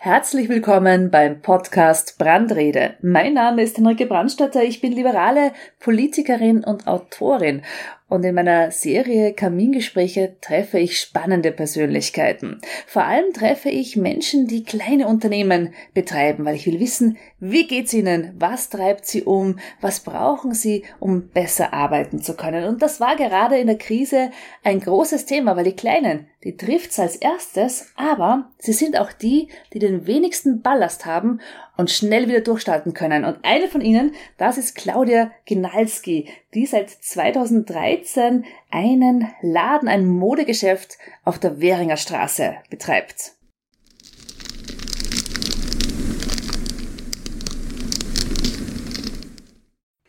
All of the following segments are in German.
Herzlich willkommen beim Podcast Brandrede. Mein Name ist Henrike Brandstatter. Ich bin liberale Politikerin und Autorin und in meiner Serie Kamingespräche treffe ich spannende Persönlichkeiten. Vor allem treffe ich Menschen, die kleine Unternehmen betreiben, weil ich will wissen, wie geht's ihnen? Was treibt sie um? Was brauchen sie, um besser arbeiten zu können? Und das war gerade in der Krise ein großes Thema, weil die Kleinen, die trifft's als erstes, aber sie sind auch die, die den wenigsten Ballast haben und schnell wieder durchstarten können. Und eine von ihnen, das ist Claudia Ginalski, die seit 2013 einen Laden, ein Modegeschäft auf der Währinger Straße betreibt.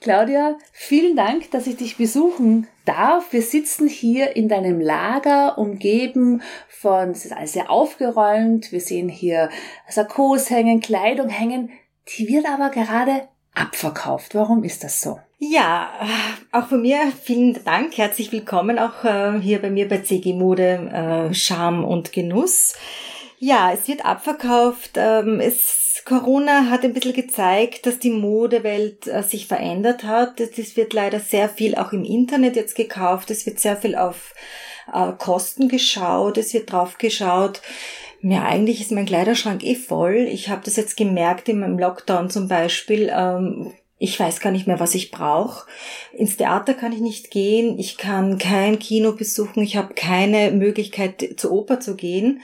Claudia, vielen Dank, dass ich dich besuchen darf. Wir sitzen hier in deinem Lager, umgeben von, es ist alles sehr aufgeräumt. Wir sehen hier Sakkos hängen, Kleidung hängen. Die wird aber gerade abverkauft. Warum ist das so? Ja, auch von mir vielen Dank. Herzlich willkommen auch äh, hier bei mir bei CG Mode äh, Charme und Genuss. Ja, es wird abverkauft. Ähm, es, Corona hat ein bisschen gezeigt, dass die Modewelt äh, sich verändert hat. Es wird leider sehr viel auch im Internet jetzt gekauft. Es wird sehr viel auf äh, Kosten geschaut. Es wird drauf geschaut. Ja, eigentlich ist mein Kleiderschrank eh voll. Ich habe das jetzt gemerkt in meinem Lockdown zum Beispiel. Ähm, ich weiß gar nicht mehr, was ich brauche. Ins Theater kann ich nicht gehen, ich kann kein Kino besuchen, ich habe keine Möglichkeit zur Oper zu gehen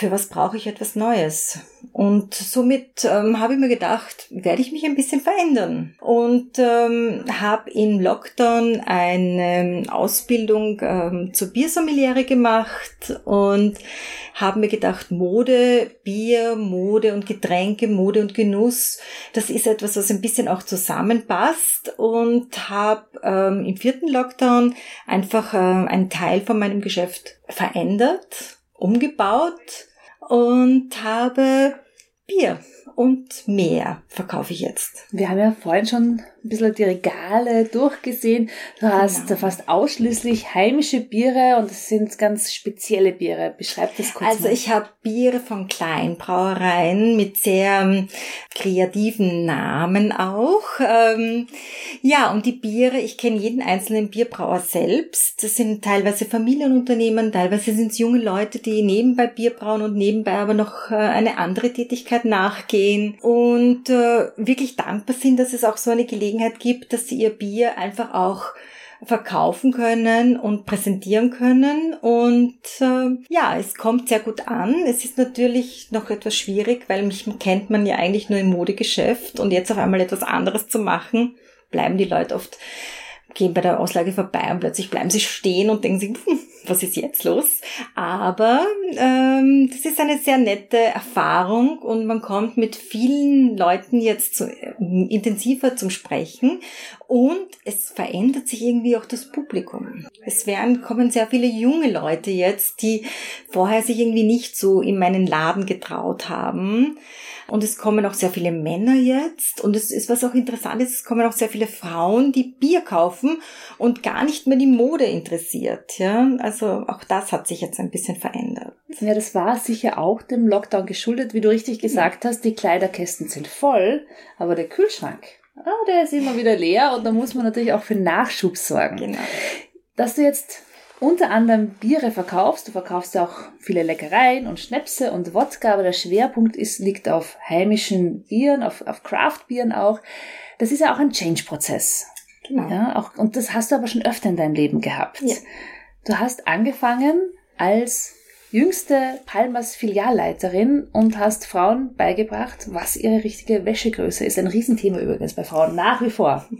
für was brauche ich etwas Neues? Und somit ähm, habe ich mir gedacht, werde ich mich ein bisschen verändern. Und ähm, habe im Lockdown eine Ausbildung ähm, zur Biersommeliere gemacht und habe mir gedacht, Mode, Bier, Mode und Getränke, Mode und Genuss, das ist etwas, was ein bisschen auch zusammenpasst und habe ähm, im vierten Lockdown einfach äh, einen Teil von meinem Geschäft verändert umgebaut und habe Bier und mehr verkaufe ich jetzt. Wir haben ja vorhin schon ein bisschen die Regale durchgesehen. Du hast genau. fast ausschließlich heimische Biere und es sind ganz spezielle Biere. Beschreib das kurz. Also mal. ich habe Biere von Kleinbrauereien mit sehr ähm, kreativen Namen auch. Ähm, ja, und die Biere, ich kenne jeden einzelnen Bierbrauer selbst. Das sind teilweise Familienunternehmen, teilweise sind es junge Leute, die nebenbei Bier brauen und nebenbei aber noch äh, eine andere Tätigkeit nachgehen und äh, wirklich dankbar sind, dass es auch so eine Gelegenheit Gelegenheit gibt, dass sie ihr Bier einfach auch verkaufen können und präsentieren können. Und äh, ja, es kommt sehr gut an. Es ist natürlich noch etwas schwierig, weil mich kennt man ja eigentlich nur im Modegeschäft und jetzt auf einmal etwas anderes zu machen, bleiben die Leute oft gehen bei der Auslage vorbei und plötzlich bleiben sie stehen und denken sich, hm, was ist jetzt los? Aber ähm, das ist eine sehr nette Erfahrung und man kommt mit vielen Leuten jetzt zu, äh, intensiver zum Sprechen und es verändert sich irgendwie auch das Publikum. Es werden, kommen sehr viele junge Leute jetzt, die vorher sich irgendwie nicht so in meinen Laden getraut haben und es kommen auch sehr viele Männer jetzt. Und es ist, was auch interessant ist, es kommen auch sehr viele Frauen, die Bier kaufen und gar nicht mehr die Mode interessiert. Ja, also auch das hat sich jetzt ein bisschen verändert. Ja, das war sicher auch dem Lockdown geschuldet, wie du richtig gesagt hast. Die Kleiderkästen sind voll, aber der Kühlschrank, ah, der ist immer wieder leer und da muss man natürlich auch für Nachschub sorgen. Genau. Dass du jetzt unter anderem Biere verkaufst. Du verkaufst ja auch viele Leckereien und Schnäpse und Wodka, aber der Schwerpunkt ist, liegt auf heimischen Bieren, auf, auf Craft-Bieren auch. Das ist ja auch ein Change-Prozess. Genau. Ja, auch, und das hast du aber schon öfter in deinem Leben gehabt. Ja. Du hast angefangen als jüngste Palmas Filialleiterin und hast Frauen beigebracht, was ihre richtige Wäschegröße ist. Ein Riesenthema übrigens bei Frauen, nach wie vor.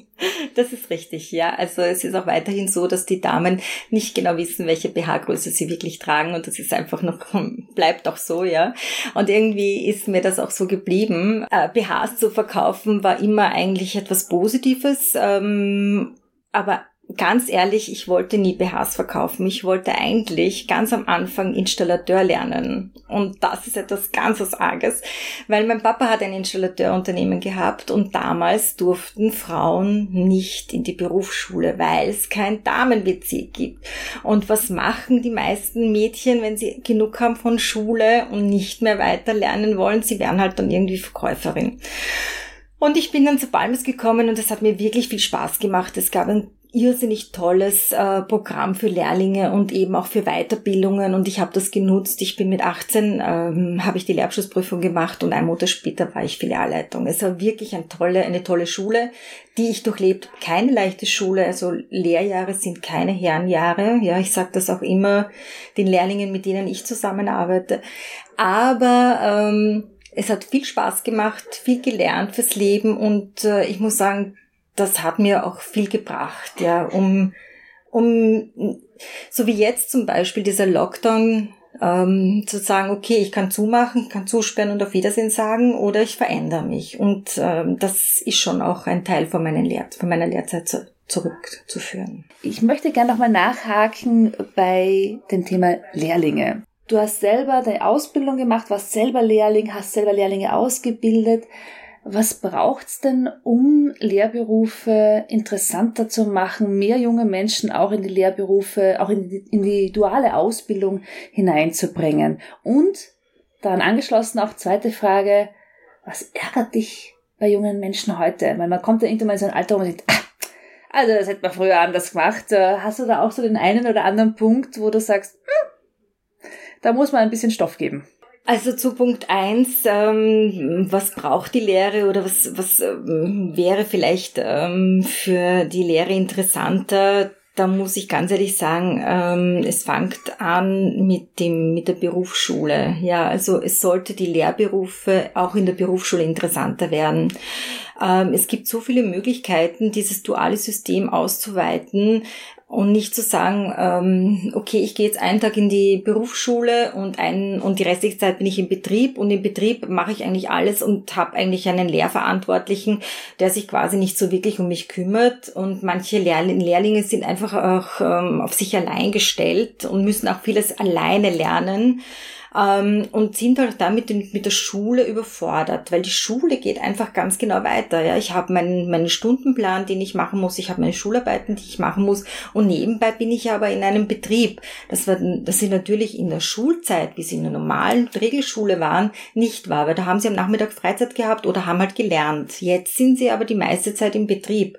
Das ist richtig, ja. Also es ist auch weiterhin so, dass die Damen nicht genau wissen, welche BH-Größe sie wirklich tragen und das ist einfach noch, bleibt auch so, ja. Und irgendwie ist mir das auch so geblieben. Äh, BHs zu verkaufen war immer eigentlich etwas Positives, ähm, aber ganz ehrlich, ich wollte nie BHs verkaufen. Ich wollte eigentlich ganz am Anfang Installateur lernen. Und das ist etwas ganz was Arges, weil mein Papa hat ein Installateurunternehmen gehabt und damals durften Frauen nicht in die Berufsschule, weil es kein Damen-WC gibt. Und was machen die meisten Mädchen, wenn sie genug haben von Schule und nicht mehr weiter lernen wollen? Sie werden halt dann irgendwie Verkäuferin. Und ich bin dann zu Balmes gekommen und es hat mir wirklich viel Spaß gemacht. Es gab ein irrsinnig tolles äh, Programm für Lehrlinge und eben auch für Weiterbildungen und ich habe das genutzt. Ich bin mit 18, ähm, habe ich die Lehrabschlussprüfung gemacht und ein Monat später war ich Filialleitung. Es war wirklich eine tolle, eine tolle Schule, die ich durchlebt. Keine leichte Schule, also Lehrjahre sind keine Herrenjahre. Ja, ich sage das auch immer den Lehrlingen, mit denen ich zusammenarbeite. Aber ähm, es hat viel Spaß gemacht, viel gelernt fürs Leben und äh, ich muss sagen, das hat mir auch viel gebracht, ja, um, um, so wie jetzt zum Beispiel dieser Lockdown, ähm, zu sagen, okay, ich kann zumachen, kann zusperren und auf Wiedersehen sagen oder ich verändere mich. Und ähm, das ist schon auch ein Teil von, meinen Lehr von meiner Lehrzeit zu zurückzuführen. Ich möchte gerne nochmal nachhaken bei dem Thema Lehrlinge. Du hast selber deine Ausbildung gemacht, warst selber Lehrling, hast selber Lehrlinge ausgebildet. Was braucht's denn, um Lehrberufe interessanter zu machen, mehr junge Menschen auch in die Lehrberufe, auch in die, in die duale Ausbildung hineinzubringen? Und daran angeschlossen auch zweite Frage, was ärgert dich bei jungen Menschen heute? Weil man kommt ja irgendwann in so ein Alter, wo man denkt, ah, also das hätte man früher anders gemacht. Äh, hast du da auch so den einen oder anderen Punkt, wo du sagst, hm, da muss man ein bisschen Stoff geben? Also zu Punkt eins, ähm, was braucht die Lehre oder was, was ähm, wäre vielleicht ähm, für die Lehre interessanter? Da muss ich ganz ehrlich sagen, ähm, es fängt an mit dem, mit der Berufsschule. Ja, also es sollte die Lehrberufe auch in der Berufsschule interessanter werden. Ähm, es gibt so viele Möglichkeiten, dieses duale System auszuweiten und nicht zu sagen, ähm, okay, ich gehe jetzt einen Tag in die Berufsschule und ein und die restliche Zeit bin ich im Betrieb. Und im Betrieb mache ich eigentlich alles und habe eigentlich einen Lehrverantwortlichen, der sich quasi nicht so wirklich um mich kümmert. Und manche Lehrlinge sind einfach auch ähm, auf sich allein gestellt und müssen auch vieles alleine lernen ähm, und sind halt damit mit der Schule überfordert, weil die Schule geht einfach ganz genau weiter. Ja, ich habe meinen, meinen Stundenplan, den ich machen muss, ich habe meine Schularbeiten, die ich machen muss und nebenbei bin ich aber in einem Betrieb. Das war, das sind natürlich in der Schulzeit, wie sie in der normalen Regelschule waren, nicht wahr, weil da haben sie am Nachmittag Freizeit gehabt oder haben halt gelernt. Jetzt sind sie aber die meiste Zeit im Betrieb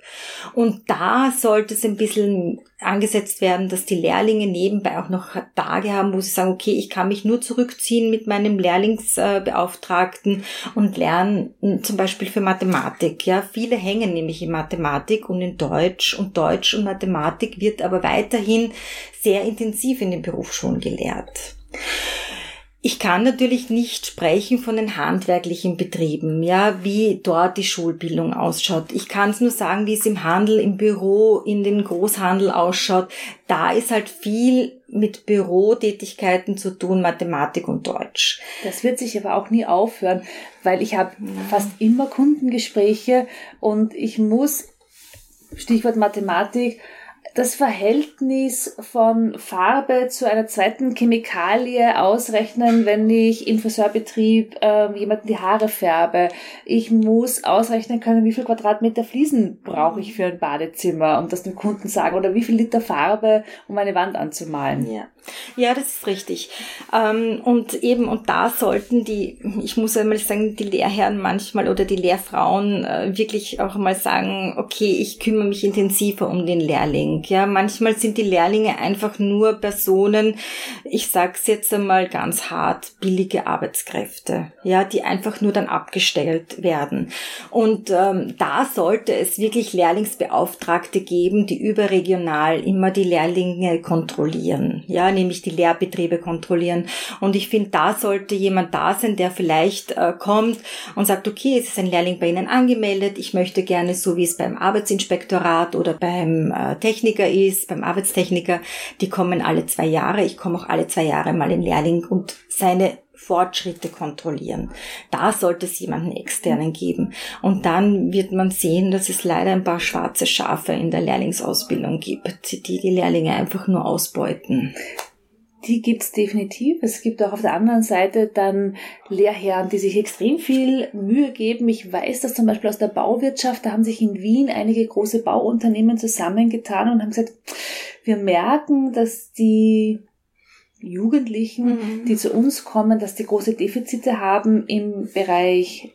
und da sollte es ein bisschen angesetzt werden, dass die Lehrlinge nebenbei auch noch Tage haben, wo sie sagen, okay, ich kann mich nur zurückziehen mit meinem Lehrlingsbeauftragten und lernen zum Beispiel für Mathematik. Ja, viele hängen nämlich in Mathematik und in Deutsch und Deutsch und Mathematik wird aber weiterhin sehr intensiv in den Berufsschulen gelehrt. Ich kann natürlich nicht sprechen von den handwerklichen Betrieben, ja, wie dort die Schulbildung ausschaut. Ich kann es nur sagen, wie es im Handel, im Büro, in den Großhandel ausschaut. Da ist halt viel mit Bürotätigkeiten zu tun, Mathematik und Deutsch. Das wird sich aber auch nie aufhören, weil ich habe fast immer Kundengespräche und ich muss, Stichwort Mathematik, das Verhältnis von Farbe zu einer zweiten Chemikalie ausrechnen, wenn ich im Friseurbetrieb äh, jemanden die Haare färbe. Ich muss ausrechnen können, wie viel Quadratmeter Fliesen brauche ich für ein Badezimmer, um das dem Kunden sagen, oder wie viel Liter Farbe, um eine Wand anzumalen. Ja, ja das ist richtig. Ähm, und eben, und da sollten die, ich muss einmal sagen, die Lehrherren manchmal oder die Lehrfrauen äh, wirklich auch mal sagen, okay, ich kümmere mich intensiver um den Lehrling ja, manchmal sind die Lehrlinge einfach nur Personen, ich sag's jetzt einmal ganz hart, billige Arbeitskräfte, ja, die einfach nur dann abgestellt werden. Und ähm, da sollte es wirklich Lehrlingsbeauftragte geben, die überregional immer die Lehrlinge kontrollieren, ja, nämlich die Lehrbetriebe kontrollieren. Und ich finde, da sollte jemand da sein, der vielleicht äh, kommt und sagt, okay, es ist ein Lehrling bei Ihnen angemeldet, ich möchte gerne, so wie es beim Arbeitsinspektorat oder beim äh, Technik Techniker ist, beim Arbeitstechniker, die kommen alle zwei Jahre. Ich komme auch alle zwei Jahre mal in Lehrling und seine Fortschritte kontrollieren. Da sollte es jemanden externen geben. Und dann wird man sehen, dass es leider ein paar schwarze Schafe in der Lehrlingsausbildung gibt, die die Lehrlinge einfach nur ausbeuten. Die gibt's definitiv. Es gibt auch auf der anderen Seite dann Lehrherren, die sich extrem viel Mühe geben. Ich weiß das zum Beispiel aus der Bauwirtschaft. Da haben sich in Wien einige große Bauunternehmen zusammengetan und haben gesagt, wir merken, dass die Jugendlichen, mhm. die zu uns kommen, dass die große Defizite haben im Bereich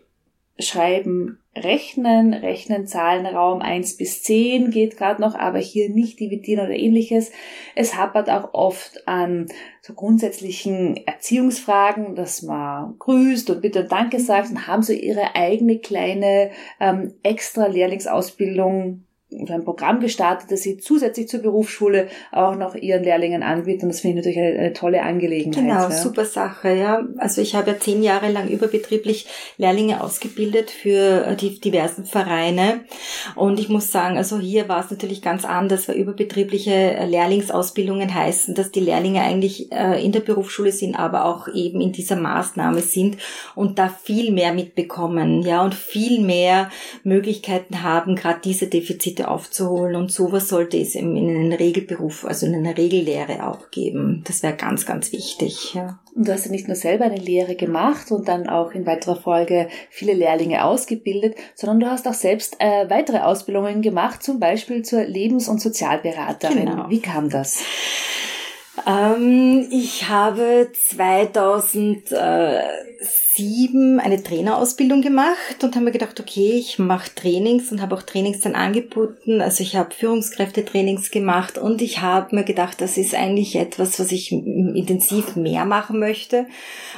Schreiben, Rechnen, Rechnen, Zahlenraum 1 bis 10 geht gerade noch, aber hier nicht dividieren oder ähnliches. Es hapert auch oft an so grundsätzlichen Erziehungsfragen, dass man grüßt und bitte und Danke sagt und haben so ihre eigene kleine ähm, extra Lehrlingsausbildung ein Programm gestartet, das sie zusätzlich zur Berufsschule auch noch ihren Lehrlingen anbietet. Und das finde ich natürlich eine, eine tolle Angelegenheit. Genau, ja. super Sache, ja. Also ich habe ja zehn Jahre lang überbetrieblich Lehrlinge ausgebildet für äh, die diversen Vereine. Und ich muss sagen, also hier war es natürlich ganz anders, weil überbetriebliche äh, Lehrlingsausbildungen heißen, dass die Lehrlinge eigentlich äh, in der Berufsschule sind, aber auch eben in dieser Maßnahme sind und da viel mehr mitbekommen, ja, und viel mehr Möglichkeiten haben, gerade diese Defizite Defizite aufzuholen und sowas sollte es in einem Regelberuf, also in einer Regellehre auch geben. Das wäre ganz, ganz wichtig. Ja. Und du hast ja nicht nur selber eine Lehre gemacht und dann auch in weiterer Folge viele Lehrlinge ausgebildet, sondern du hast auch selbst äh, weitere Ausbildungen gemacht, zum Beispiel zur Lebens- und Sozialberaterin. Genau. Wie kam das? Ähm, ich habe 2007 eine Trainerausbildung gemacht und habe mir gedacht, okay, ich mache Trainings und habe auch Trainings dann angeboten. Also ich habe Führungskräftetrainings gemacht und ich habe mir gedacht, das ist eigentlich etwas, was ich intensiv mehr machen möchte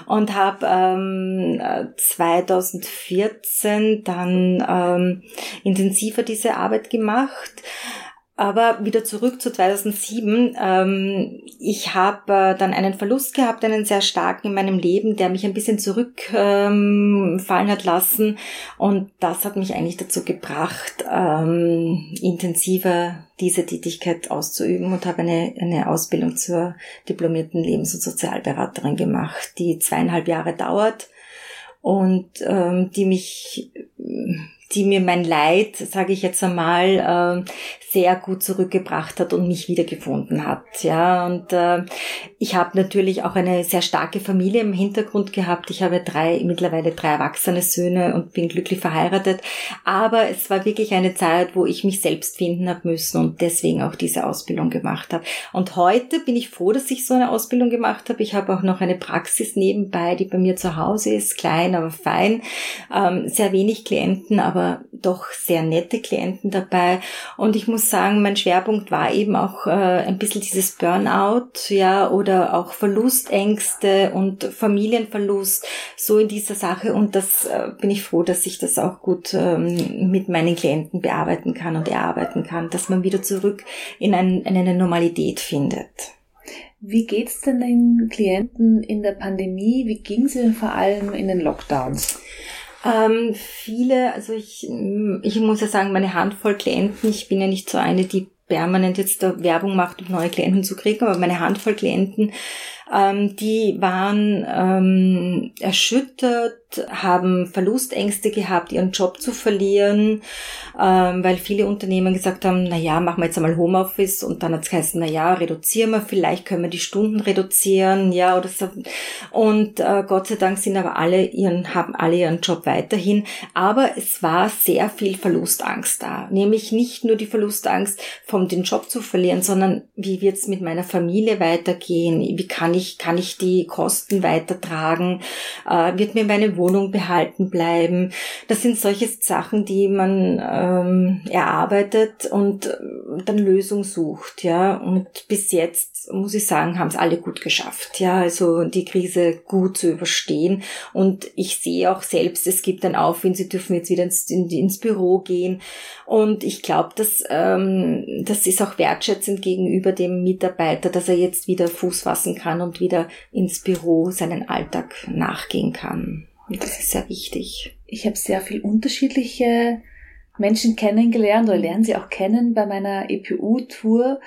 und habe ähm, 2014 dann ähm, intensiver diese Arbeit gemacht. Aber wieder zurück zu 2007. Ähm, ich habe äh, dann einen Verlust gehabt, einen sehr starken in meinem Leben, der mich ein bisschen zurückfallen ähm, hat lassen. Und das hat mich eigentlich dazu gebracht, ähm, intensiver diese Tätigkeit auszuüben und habe eine, eine Ausbildung zur diplomierten Lebens- und Sozialberaterin gemacht, die zweieinhalb Jahre dauert und ähm, die mich die mir mein Leid, sage ich jetzt einmal, äh, sehr gut zurückgebracht hat und mich wiedergefunden hat. Ja, und äh, ich habe natürlich auch eine sehr starke Familie im Hintergrund gehabt. Ich habe drei mittlerweile drei erwachsene Söhne und bin glücklich verheiratet. Aber es war wirklich eine Zeit, wo ich mich selbst finden habe müssen und deswegen auch diese Ausbildung gemacht habe. Und heute bin ich froh, dass ich so eine Ausbildung gemacht habe. Ich habe auch noch eine Praxis nebenbei, die bei mir zu Hause ist, klein, aber fein. Ähm, sehr wenig Klienten, aber aber doch sehr nette Klienten dabei. Und ich muss sagen, mein Schwerpunkt war eben auch äh, ein bisschen dieses Burnout, ja, oder auch Verlustängste und Familienverlust, so in dieser Sache. Und das äh, bin ich froh, dass ich das auch gut ähm, mit meinen Klienten bearbeiten kann und erarbeiten kann, dass man wieder zurück in, ein, in eine Normalität findet. Wie geht's denn den Klienten in der Pandemie? Wie ging es denn vor allem in den Lockdowns? Ähm, viele, also ich, ich muss ja sagen, meine Handvoll Klienten, ich bin ja nicht so eine, die permanent jetzt da Werbung macht, um neue Klienten zu kriegen, aber meine Handvoll Klienten, ähm, die waren ähm, erschüttert, haben Verlustängste gehabt, ihren Job zu verlieren, ähm, weil viele Unternehmen gesagt haben, na ja, machen wir jetzt einmal Homeoffice und dann hat es geheißen, na ja, reduzieren wir, vielleicht können wir die Stunden reduzieren, ja, oder so. Und äh, Gott sei Dank sind aber alle ihren, haben alle ihren Job weiterhin. Aber es war sehr viel Verlustangst da. Nämlich nicht nur die Verlustangst, vom den Job zu verlieren, sondern wie wird es mit meiner Familie weitergehen? Wie kann ich, kann ich die Kosten weitertragen? Äh, wird mir meine Wohnung behalten bleiben. Das sind solche Sachen, die man ähm, erarbeitet und äh, dann Lösung sucht, ja. Und bis jetzt muss ich sagen, haben es alle gut geschafft, ja. Also die Krise gut zu überstehen. Und ich sehe auch selbst, es gibt ein Aufwind, sie dürfen jetzt wieder ins, in, ins Büro gehen. Und ich glaube, dass ähm, das ist auch wertschätzend gegenüber dem Mitarbeiter, dass er jetzt wieder Fuß fassen kann und wieder ins Büro seinen Alltag nachgehen kann. Und das ist sehr wichtig. Ich habe sehr viel unterschiedliche Menschen kennengelernt oder lernen sie auch kennen bei meiner EPU-Tour.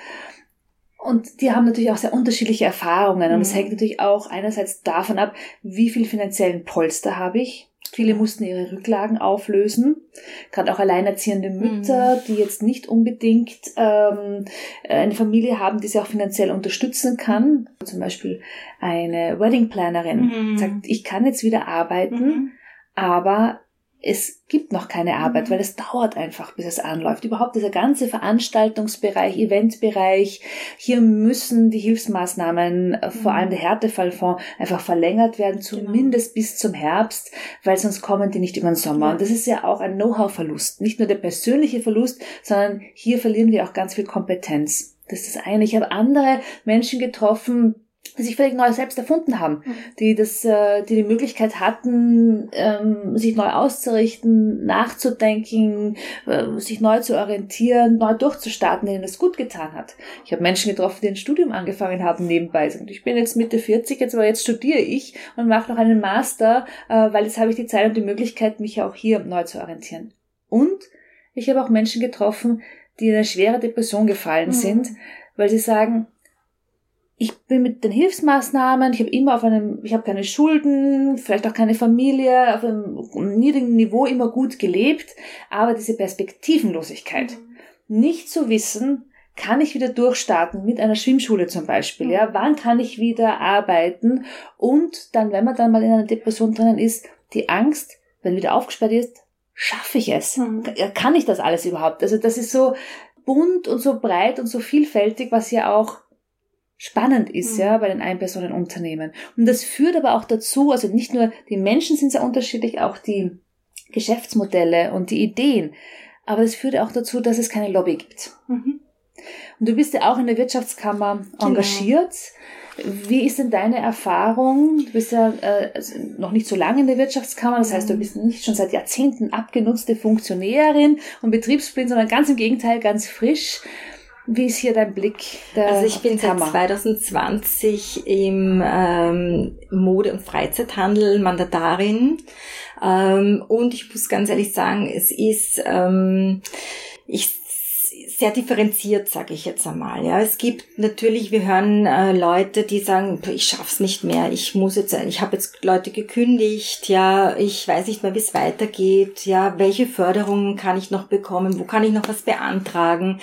Und die haben natürlich auch sehr unterschiedliche Erfahrungen. Und es mhm. hängt natürlich auch einerseits davon ab, wie viel finanziellen Polster habe ich. Viele mussten ihre Rücklagen auflösen. Gerade auch alleinerziehende Mütter, mhm. die jetzt nicht unbedingt ähm, eine Familie haben, die sie auch finanziell unterstützen kann. Zum Beispiel eine Wedding Plannerin mhm. sagt, ich kann jetzt wieder arbeiten, mhm. aber es gibt noch keine Arbeit, mhm. weil es dauert einfach, bis es anläuft. Überhaupt dieser ganze Veranstaltungsbereich, Eventbereich, hier müssen die Hilfsmaßnahmen, äh, vor allem mhm. der Härtefallfonds, einfach verlängert werden, genau. zumindest genau. bis zum Herbst, weil sonst kommen die nicht über den Sommer. Ja. Und das ist ja auch ein Know-how-Verlust. Nicht nur der persönliche Verlust, sondern hier verlieren wir auch ganz viel Kompetenz. Das ist das eine. Ich habe andere Menschen getroffen, sich völlig neu selbst erfunden haben, mhm. die das, äh, die die Möglichkeit hatten, ähm, sich neu auszurichten, nachzudenken, äh, sich neu zu orientieren, neu durchzustarten, denen das gut getan hat. Ich habe Menschen getroffen, die ein Studium angefangen haben nebenbei. Und ich bin jetzt Mitte 40, jetzt aber jetzt studiere ich und mache noch einen Master, äh, weil jetzt habe ich die Zeit und die Möglichkeit, mich auch hier neu zu orientieren. Und ich habe auch Menschen getroffen, die in eine schwere Depression gefallen mhm. sind, weil sie sagen, ich bin mit den Hilfsmaßnahmen, ich habe immer auf einem, ich habe keine Schulden, vielleicht auch keine Familie, auf einem niedrigen Niveau immer gut gelebt, aber diese Perspektivenlosigkeit, mhm. nicht zu wissen, kann ich wieder durchstarten mit einer Schwimmschule zum Beispiel, mhm. ja, wann kann ich wieder arbeiten und dann, wenn man dann mal in einer Depression drinnen ist, die Angst, wenn wieder aufgesperrt ist, schaffe ich es? Mhm. Kann ich das alles überhaupt? Also das ist so bunt und so breit und so vielfältig, was ja auch spannend ist, mhm. ja, bei den Einpersonenunternehmen. Und das führt aber auch dazu, also nicht nur die Menschen sind sehr unterschiedlich, auch die Geschäftsmodelle und die Ideen. Aber es führt auch dazu, dass es keine Lobby gibt. Mhm. Und du bist ja auch in der Wirtschaftskammer genau. engagiert. Wie ist denn deine Erfahrung? Du bist ja äh, also noch nicht so lange in der Wirtschaftskammer, das heißt, du mhm. bist nicht schon seit Jahrzehnten abgenutzte Funktionärin und Betriebsblind, sondern ganz im Gegenteil, ganz frisch. Wie ist hier dein Blick? also ich bin seit 2020 im ähm, Mode- und Freizeithandel Mandatarin ähm, und ich muss ganz ehrlich sagen, es ist ähm, ich sehr differenziert, sage ich jetzt einmal. Ja, es gibt natürlich, wir hören äh, Leute, die sagen, ich schaff's nicht mehr, ich muss jetzt, ich habe jetzt Leute gekündigt, ja, ich weiß nicht mehr, wie es weitergeht, ja, welche Förderungen kann ich noch bekommen, wo kann ich noch was beantragen.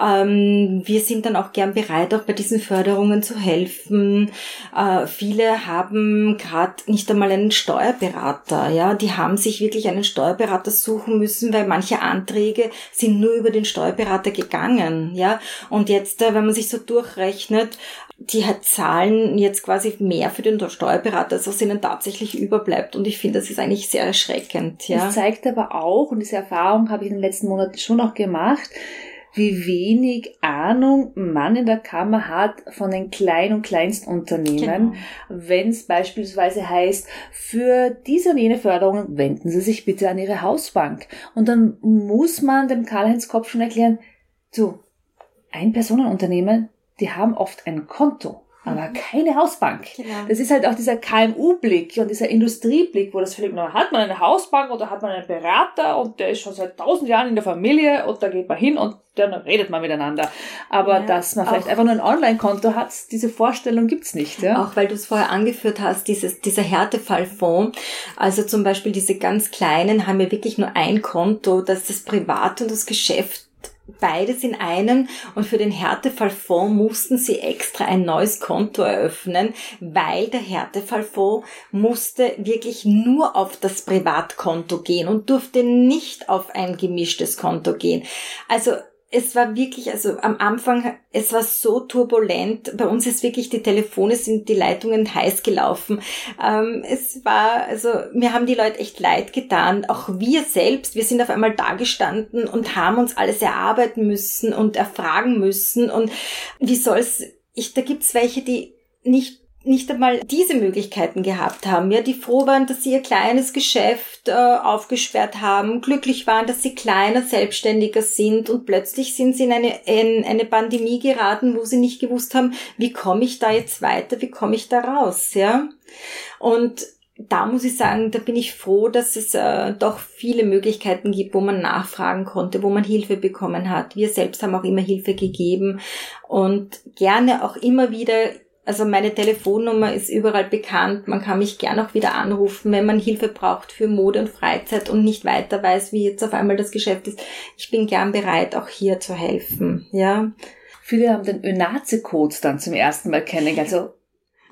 Ähm, wir sind dann auch gern bereit, auch bei diesen Förderungen zu helfen. Äh, viele haben gerade nicht einmal einen Steuerberater, ja, die haben sich wirklich einen Steuerberater suchen müssen, weil manche Anträge sind nur über den Steuerberater gegangen, ja. Und jetzt, äh, wenn man sich so durchrechnet, die halt zahlen jetzt quasi mehr für den Steuerberater, als was ihnen tatsächlich überbleibt. Und ich finde, das ist eigentlich sehr erschreckend. Ja. Das zeigt aber auch, und diese Erfahrung habe ich in den letzten Monaten schon noch gemacht, wie wenig Ahnung man in der Kammer hat von den Klein- und Kleinstunternehmen, genau. wenn es beispielsweise heißt, für diese und jene Förderung wenden Sie sich bitte an Ihre Hausbank. Und dann muss man dem Karl-Heinz Kopf schon erklären, so, ein Personenunternehmen, die haben oft ein Konto aber mhm. keine Hausbank. Genau. Das ist halt auch dieser KMU-Blick und dieser Industrieblick, wo das völlig neu hat man eine Hausbank oder hat man einen Berater und der ist schon seit tausend Jahren in der Familie und da geht man hin und dann redet man miteinander. Aber ja, dass man vielleicht einfach nur ein Online-Konto hat, diese Vorstellung gibt's nicht. Ja? Auch weil du es vorher angeführt hast, dieses, dieser Härtefallfonds. Also zum Beispiel diese ganz Kleinen haben ja wirklich nur ein Konto, dass das Privat und das Geschäft beides in einem und für den Härtefallfonds mussten sie extra ein neues Konto eröffnen, weil der Härtefallfonds musste wirklich nur auf das Privatkonto gehen und durfte nicht auf ein gemischtes Konto gehen. Also es war wirklich, also am Anfang, es war so turbulent. Bei uns ist wirklich, die Telefone sind die Leitungen heiß gelaufen. Ähm, es war, also mir haben die Leute echt leid getan. Auch wir selbst, wir sind auf einmal da gestanden und haben uns alles erarbeiten müssen und erfragen müssen. Und wie soll's, ich, da gibt's welche, die nicht nicht einmal diese Möglichkeiten gehabt haben, ja, die froh waren, dass sie ihr kleines Geschäft äh, aufgesperrt haben, glücklich waren, dass sie kleiner, selbstständiger sind und plötzlich sind sie in eine, in eine Pandemie geraten, wo sie nicht gewusst haben, wie komme ich da jetzt weiter, wie komme ich da raus, ja. Und da muss ich sagen, da bin ich froh, dass es äh, doch viele Möglichkeiten gibt, wo man nachfragen konnte, wo man Hilfe bekommen hat. Wir selbst haben auch immer Hilfe gegeben und gerne auch immer wieder also meine Telefonnummer ist überall bekannt. Man kann mich gern auch wieder anrufen, wenn man Hilfe braucht für Mode und Freizeit und nicht weiter weiß, wie jetzt auf einmal das Geschäft ist. Ich bin gern bereit, auch hier zu helfen. Ja. Viele haben den Önaze-Code dann zum ersten Mal kennengelernt. Also,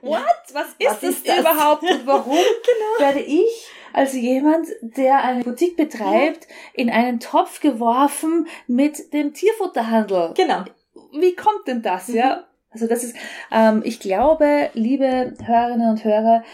what? Was ist, Was das, ist das überhaupt und warum genau. werde ich also jemand, der eine Boutique betreibt, in einen Topf geworfen mit dem Tierfutterhandel. Genau. Wie kommt denn das, mhm. ja? Also das ist, ähm, ich glaube, liebe Hörerinnen und Hörer,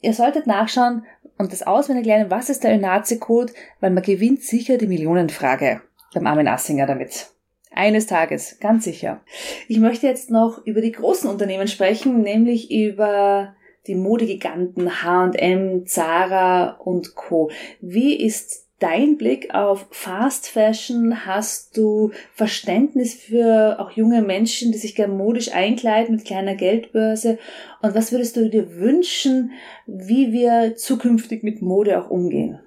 ihr solltet nachschauen und das auswendig lernen, was ist der Önazi-Code, weil man gewinnt sicher die Millionenfrage beim Armin Assinger damit. Eines Tages, ganz sicher. Ich möchte jetzt noch über die großen Unternehmen sprechen, nämlich über die Modegiganten H&M, Zara und Co. Wie ist dein Blick auf Fast Fashion? Hast du Verständnis für auch junge Menschen, die sich gerne modisch einkleiden mit kleiner Geldbörse? Und was würdest du dir wünschen, wie wir zukünftig mit Mode auch umgehen?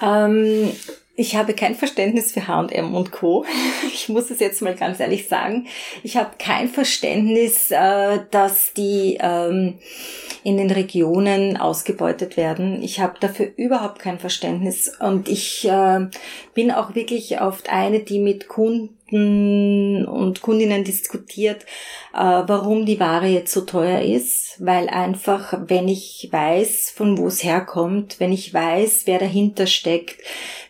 Ähm, ich habe kein Verständnis für H&M und Co. Ich muss es jetzt mal ganz ehrlich sagen. Ich habe kein Verständnis, äh, dass die ähm, in den Regionen ausgebeutet werden. Ich habe dafür überhaupt kein Verständnis und ich äh, bin auch wirklich oft eine, die mit Kunden Kunden und Kundinnen diskutiert, äh, warum die Ware jetzt so teuer ist, weil einfach, wenn ich weiß, von wo es herkommt, wenn ich weiß, wer dahinter steckt,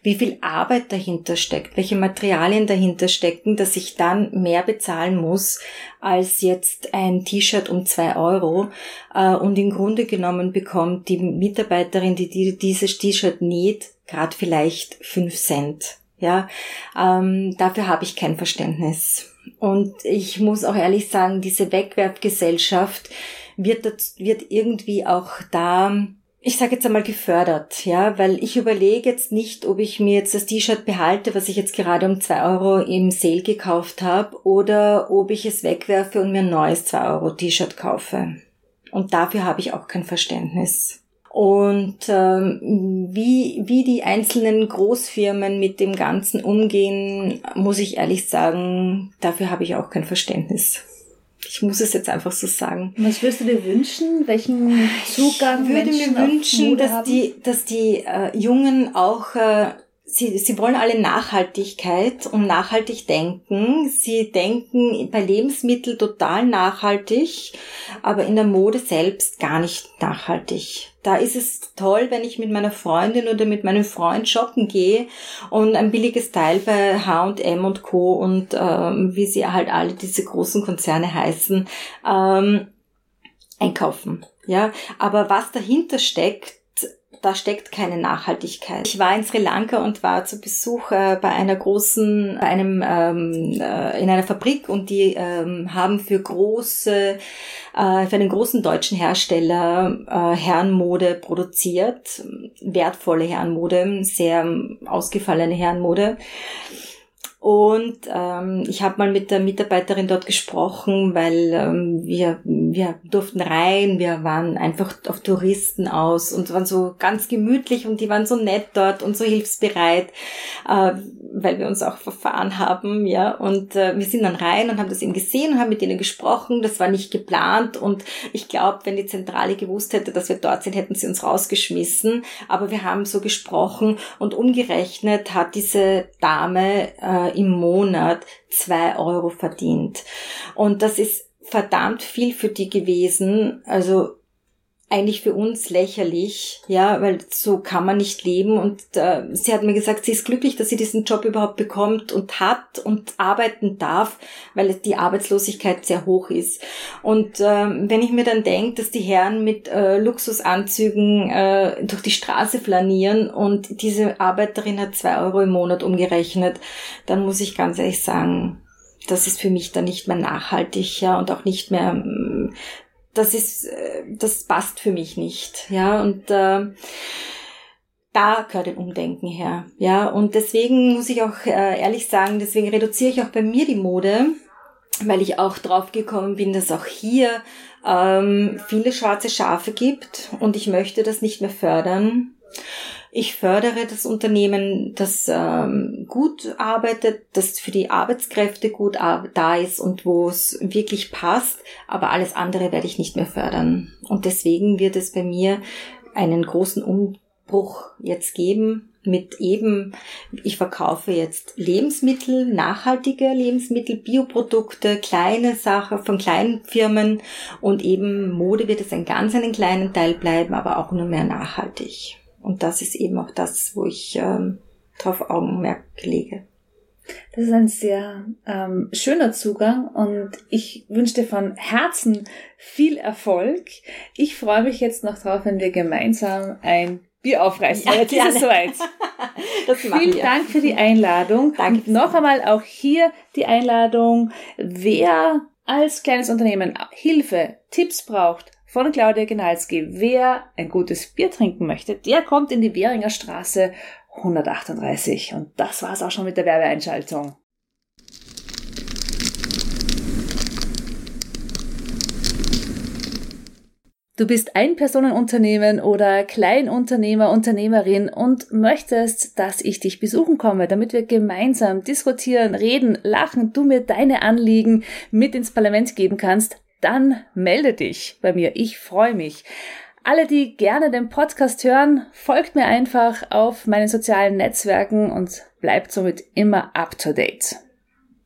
wie viel Arbeit dahinter steckt, welche Materialien dahinter stecken, dass ich dann mehr bezahlen muss als jetzt ein T-Shirt um zwei Euro. Äh, und im Grunde genommen bekommt die Mitarbeiterin, die dieses T-Shirt näht, gerade vielleicht fünf Cent. Ja, ähm, dafür habe ich kein Verständnis. Und ich muss auch ehrlich sagen, diese Wegwerfgesellschaft wird, wird irgendwie auch da, ich sage jetzt einmal gefördert, ja, weil ich überlege jetzt nicht, ob ich mir jetzt das T-Shirt behalte, was ich jetzt gerade um zwei Euro im Sale gekauft habe, oder ob ich es wegwerfe und mir ein neues zwei Euro T-Shirt kaufe. Und dafür habe ich auch kein Verständnis. Und ähm, wie, wie die einzelnen Großfirmen mit dem Ganzen umgehen, muss ich ehrlich sagen, dafür habe ich auch kein Verständnis. Ich muss es jetzt einfach so sagen. Was würdest du dir wünschen? Welchen Zugang ich würde Menschen mir wünschen, dass haben? die, dass die äh, Jungen auch äh, Sie, sie wollen alle Nachhaltigkeit und nachhaltig denken. Sie denken bei Lebensmitteln total nachhaltig, aber in der Mode selbst gar nicht nachhaltig. Da ist es toll, wenn ich mit meiner Freundin oder mit meinem Freund shoppen gehe und ein billiges Teil bei H&M und Co. und ähm, wie sie halt alle diese großen Konzerne heißen, ähm, einkaufen. Ja, aber was dahinter steckt, da steckt keine Nachhaltigkeit. Ich war in Sri Lanka und war zu Besuch äh, bei einer großen, einem ähm, äh, in einer Fabrik und die ähm, haben für große, äh, für einen großen deutschen Hersteller äh, Herrenmode produziert, wertvolle Herrenmode, sehr ausgefallene Herrenmode. Und ähm, ich habe mal mit der Mitarbeiterin dort gesprochen, weil ähm, wir, wir durften rein, wir waren einfach auf Touristen aus und waren so ganz gemütlich und die waren so nett dort und so hilfsbereit, äh, weil wir uns auch verfahren haben, ja. Und äh, wir sind dann rein und haben das eben gesehen und haben mit denen gesprochen. Das war nicht geplant und ich glaube, wenn die Zentrale gewusst hätte, dass wir dort sind, hätten sie uns rausgeschmissen. Aber wir haben so gesprochen und umgerechnet hat diese Dame äh, im Monat zwei Euro verdient. Und das ist verdammt viel für die gewesen. Also eigentlich für uns lächerlich, ja, weil so kann man nicht leben. Und äh, sie hat mir gesagt, sie ist glücklich, dass sie diesen Job überhaupt bekommt und hat und arbeiten darf, weil die Arbeitslosigkeit sehr hoch ist. Und äh, wenn ich mir dann denke, dass die Herren mit äh, Luxusanzügen äh, durch die Straße flanieren und diese Arbeiterin hat zwei Euro im Monat umgerechnet, dann muss ich ganz ehrlich sagen, das ist für mich dann nicht mehr nachhaltig, ja, und auch nicht mehr das ist, äh, das passt für mich nicht, ja, und äh, da gehört ein Umdenken her, ja, und deswegen muss ich auch äh, ehrlich sagen, deswegen reduziere ich auch bei mir die Mode, weil ich auch drauf gekommen bin, dass auch hier ähm, viele schwarze Schafe gibt und ich möchte das nicht mehr fördern. Ich fördere das Unternehmen, das ähm, gut arbeitet, das für die Arbeitskräfte gut da ist und wo es wirklich passt, aber alles andere werde ich nicht mehr fördern. Und deswegen wird es bei mir einen großen Umbruch jetzt geben mit eben, ich verkaufe jetzt Lebensmittel, nachhaltige Lebensmittel, Bioprodukte, kleine Sachen von kleinen Firmen und eben Mode wird es ein ganz einen kleinen Teil bleiben, aber auch nur mehr nachhaltig. Und das ist eben auch das, wo ich ähm, drauf Augenmerk lege. Das ist ein sehr ähm, schöner Zugang und ich wünsche dir von Herzen viel Erfolg. Ich freue mich jetzt noch drauf, wenn wir gemeinsam ein Bier aufreißen. Ja, jetzt ist es soweit. Vielen wir. Dank für die Einladung. Danke. Und noch einmal auch hier die Einladung, wer als kleines Unternehmen Hilfe, Tipps braucht, von Claudia Genalski. Wer ein gutes Bier trinken möchte, der kommt in die Währinger Straße 138. Und das war's auch schon mit der Werbeeinschaltung. Du bist Ein-Personen-Unternehmen oder Kleinunternehmer, Unternehmerin und möchtest, dass ich dich besuchen komme, damit wir gemeinsam diskutieren, reden, lachen, du mir deine Anliegen mit ins Parlament geben kannst, dann melde dich bei mir. Ich freue mich. Alle, die gerne den Podcast hören, folgt mir einfach auf meinen sozialen Netzwerken und bleibt somit immer up to date.